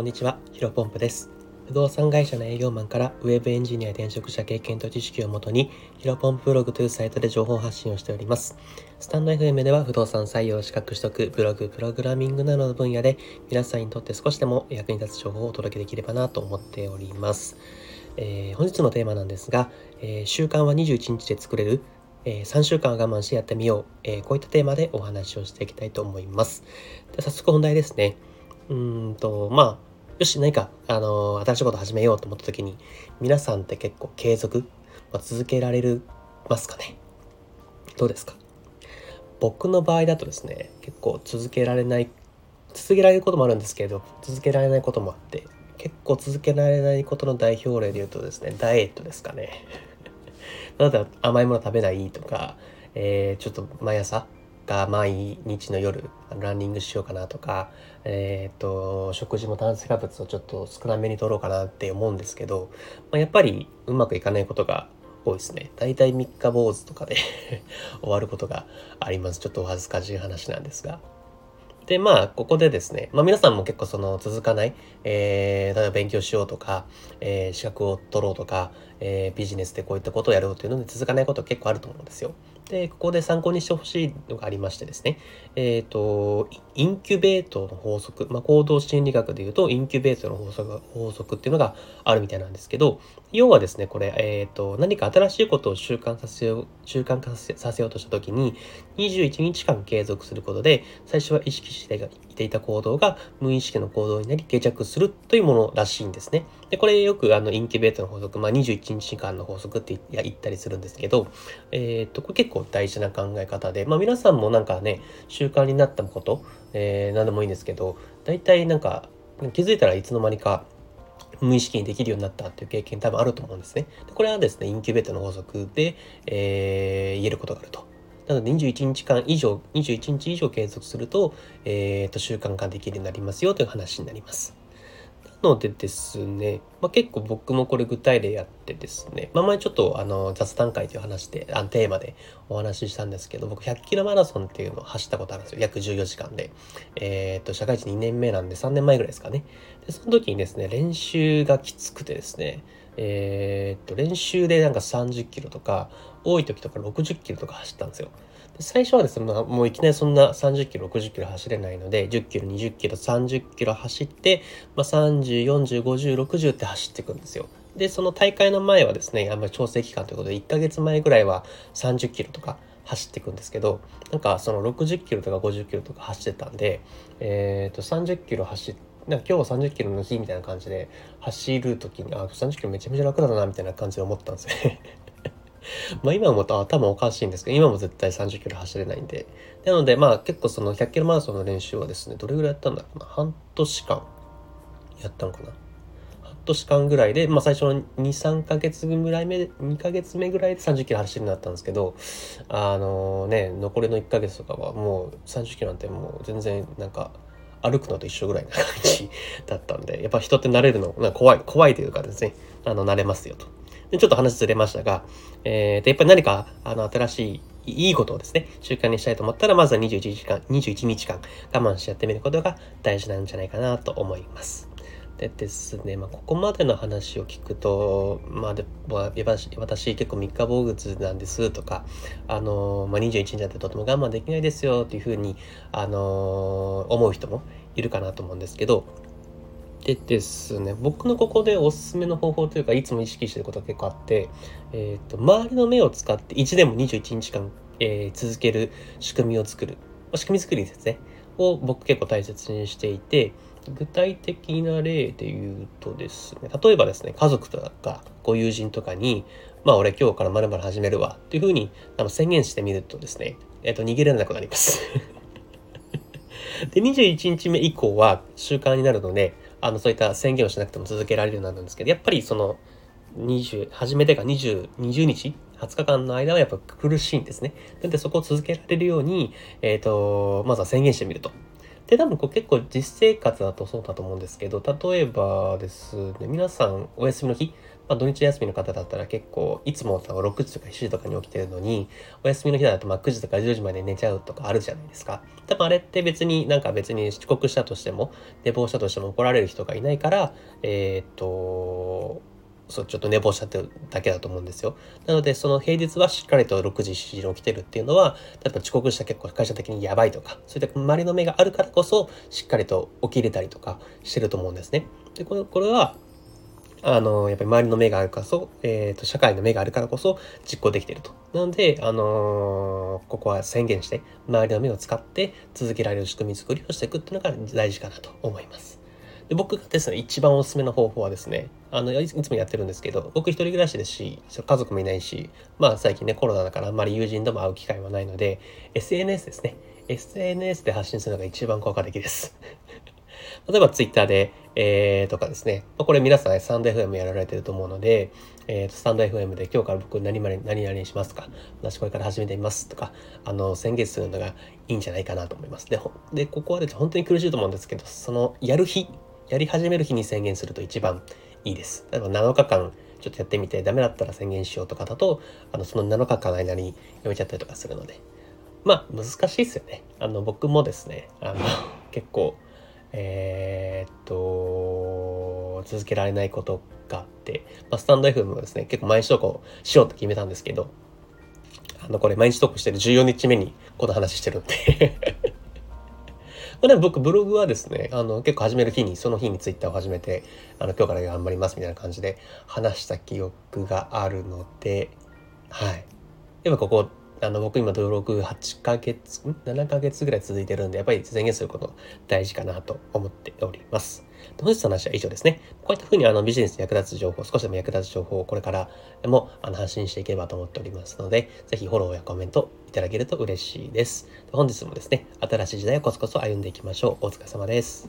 こんにちは、ヒロポンプです。不動産会社の営業マンからウェブエンジニア転職者経験と知識をもとに、ヒロポンプブログというサイトで情報発信をしております。スタンド FM では不動産採用資格取得、ブログ、プログラミングなどの分野で皆さんにとって少しでも役に立つ情報をお届けできればなと思っております。えー、本日のテーマなんですが、えー、習慣は21日で作れるえー、3週間我慢してやってみよう、えー、こういったテーマでお話をしていきたいと思います。で早速本題ですね。うんと、まあ、よし、何か、あのー、新しいこと始めようと思った時に、皆さんって結構継続、まあ、続けられるますかね？どうですか？僕の場合だとですね、結構続けられない、続けられることもあるんですけど、続けられないこともあって、結構続けられないことの代表例で言うとですね、ダイエットですかね。ただ甘いもの食べないとか、えー、ちょっと毎朝か毎日の夜ランニングしようかなとか、えーと、食事も炭水化物をちょっと少なめに取ろうかなって思うんですけど、まあ、やっぱりうまくいかないことが多いですね。だいたい3日坊主とかで 終わることがあります。ちょっとお恥ずかしい話なんですが。で、まあ、ここでですね、まあ皆さんも結構その続かない、えー、例えば勉強しようとか、えー、資格を取ろうとか、えー、ビジネスでこういったことをやろうというので続かないこと結構あると思うんですよ。で、ここで参考にしてほしいのがありましてですね、えっ、ー、と、インキュベートの法則、まあ、行動心理学で言うと、インキュベートの法則法則っていうのがあるみたいなんですけど、要はですね、これ、えっ、ー、と、何か新しいことを習慣させよう、習慣化させようとしたときに、21日間継続することで、最初は意識していた行動が無意識の行動になり定着するというものらしいんですね。で、これよくあの、インキュベートの法則、まあ、21日間の法則って言ったりするんですけど、えっ、ー、と、これ結構大事な考え方で、まあ、皆さんもなんかね、習慣になったこと、えー、何でもいいんですけど、大体なんか気づいたらいつの間にか無意識にできるようになったっていう経験多分あると思うんですね。でこれはですね、インキュベートの法則で、えー、言えることがあると。なので21日間以上、21日以上継続すると、えー、と習慣化できるようになりますよという話になります。のでですね、まあ、結構僕もこれ具体例やってですね、まあ、前ちょっとあの雑談会という話で、あテーマでお話ししたんですけど、僕100キロマラソンっていうのを走ったことあるんですよ。約14時間で。えっ、と、社会人2年目なんで3年前ぐらいですかね。で、その時にですね、練習がきつくてですね、えっ、と、練習でなんか30キロとか、多い時とか60キロとか走ったんですよ。最初はですね、まあ、もういきなりそんな30キロ、60キロ走れないので、10キロ、20キロ、30キロ走って、まあ、30、40、50、60って走っていくんですよ。で、その大会の前はですね、あんまり調整期間ということで、1ヶ月前ぐらいは30キロとか走っていくんですけど、なんかその60キロとか50キロとか走ってたんで、えっ、ー、と、30キロ走って、なんか今日は30キロの日みたいな感じで走る時に、あ、30キロめちゃめちゃ楽だな、みたいな感じで思ったんですね まあ今思うと頭おかしいんですけど、今も絶対30キロ走れないんで。なのでまあ結構その100キロマラソンの練習はですね、どれぐらいやったんだろうな。半年間やったのかな。半年間ぐらいで、まあ最初の2、3ヶ月ぐらい目、2ヶ月目ぐらいで30キロ走るようになったんですけど、あのね、残りの1ヶ月とかはもう30キロなんてもう全然なんか、歩くのと一緒ぐらいな感じだったんで、やっぱ人って慣れるの、怖い、怖いというかですね、あの、慣れますよと。でちょっと話ずれましたが、えー、と、やっぱり何か、あの、新しい、いいことをですね、習慣にしたいと思ったら、まずは21時間、21日間我慢してやってみることが大事なんじゃないかなと思います。でですね、まあ、ここまでの話を聞くと、まあで、私、結構三日坊主なんですとか、あの、まあ、21日だってとても我慢できないですよっていうふうに、あの、思う人もいるかなと思うんですけど、でですね、僕のここでおすすめの方法というか、いつも意識してることが結構あって、えっ、ー、と、周りの目を使って1でも21日間、えー、続ける仕組みを作る。仕組み作りですね。を僕結構大切にしていて、具体的な例で言うとですね、例えばですね、家族とかご友人とかに、まあ俺今日からまるまる始めるわっていうふうにあの宣言してみるとですね、えっ、ー、と、逃げられなくなります。で、21日目以降は習慣になるので、あの、そういった宣言をしなくても続けられるようになるんですけど、やっぱりその、20、初めてが20、20日 ?20 日間の間はやっぱ苦しいんですね。なんでそこを続けられるように、えっ、ー、と、まずは宣言してみると。で、多分こう結構実生活だとそうだと思うんですけど、例えばですね、皆さんお休みの日、まあ、土日休みの方だったら結構、いつも6時とか7時とかに起きてるのに、お休みの日だとまあ9時とか10時まで寝ちゃうとかあるじゃないですか。多分あれって別になんか別に遅刻したとしても、寝坊したとしても怒られる人がいないから、えー、っと、そう、ちょっと寝坊しちゃってるだけだと思うんですよ。なので、その平日はしっかりと6時、7時に起きてるっていうのは、例えば遅刻した結構会社的にやばいとか、そういった周りの目があるからこそ、しっかりと起きれたりとかしてると思うんですね。で、これこれは、あの、やっぱり周りの目があるからこそ、えっ、ー、と、社会の目があるからこそ実行できていると。なので、あのー、ここは宣言して、周りの目を使って続けられる仕組み作りをしていくっていうのが大事かなと思います。で僕がですね、一番おすすめの方法はですね、あの、いつもやってるんですけど、僕一人暮らしですし、家族もいないし、まあ最近ね、コロナだからあんまり友人とも会う機会はないので、SNS ですね。SNS で発信するのが一番効果的です。例えば Twitter で、えー、とかですね、ま、これ皆さんスタンド FM やられてると思うので、えー、とスタンド FM で今日から僕何々何々しますとか、私これから始めてみますとか、あの、宣言するのがいいんじゃないかなと思います。で、でここはです、本当に苦しいと思うんですけど、そのやる日、やり始める日に宣言すると一番いいです。例えば7日間ちょっとやってみてダメだったら宣言しようとかだと、あの、その7日間の間にやめちゃったりとかするので。まあ、難しいですよね。あの、僕もですね、あの、結構、えー、っと、続けられないことがあって、まあ、スタンド FM もですね、結構毎日投稿しようと決めたんですけど、あの、これ毎日投稿してる14日目にこの話してるんでまあ、でも僕ブログはですね、あの結構始める日に、その日にツイッターを始めて、あの今日から頑張りますみたいな感じで話した記憶があるので、はい。やっぱここ、あの僕今登録8ヶ月、7ヶ月ぐらい続いてるんで、やっぱり宣言すること大事かなと思っております。本日の話は以上ですね。こういったふうにあのビジネスに役立つ情報、少しでも役立つ情報をこれからもあの発信していければと思っておりますので、ぜひフォローやコメントいただけると嬉しいです。本日もですね、新しい時代をコツコツ歩んでいきましょう。お疲れ様です。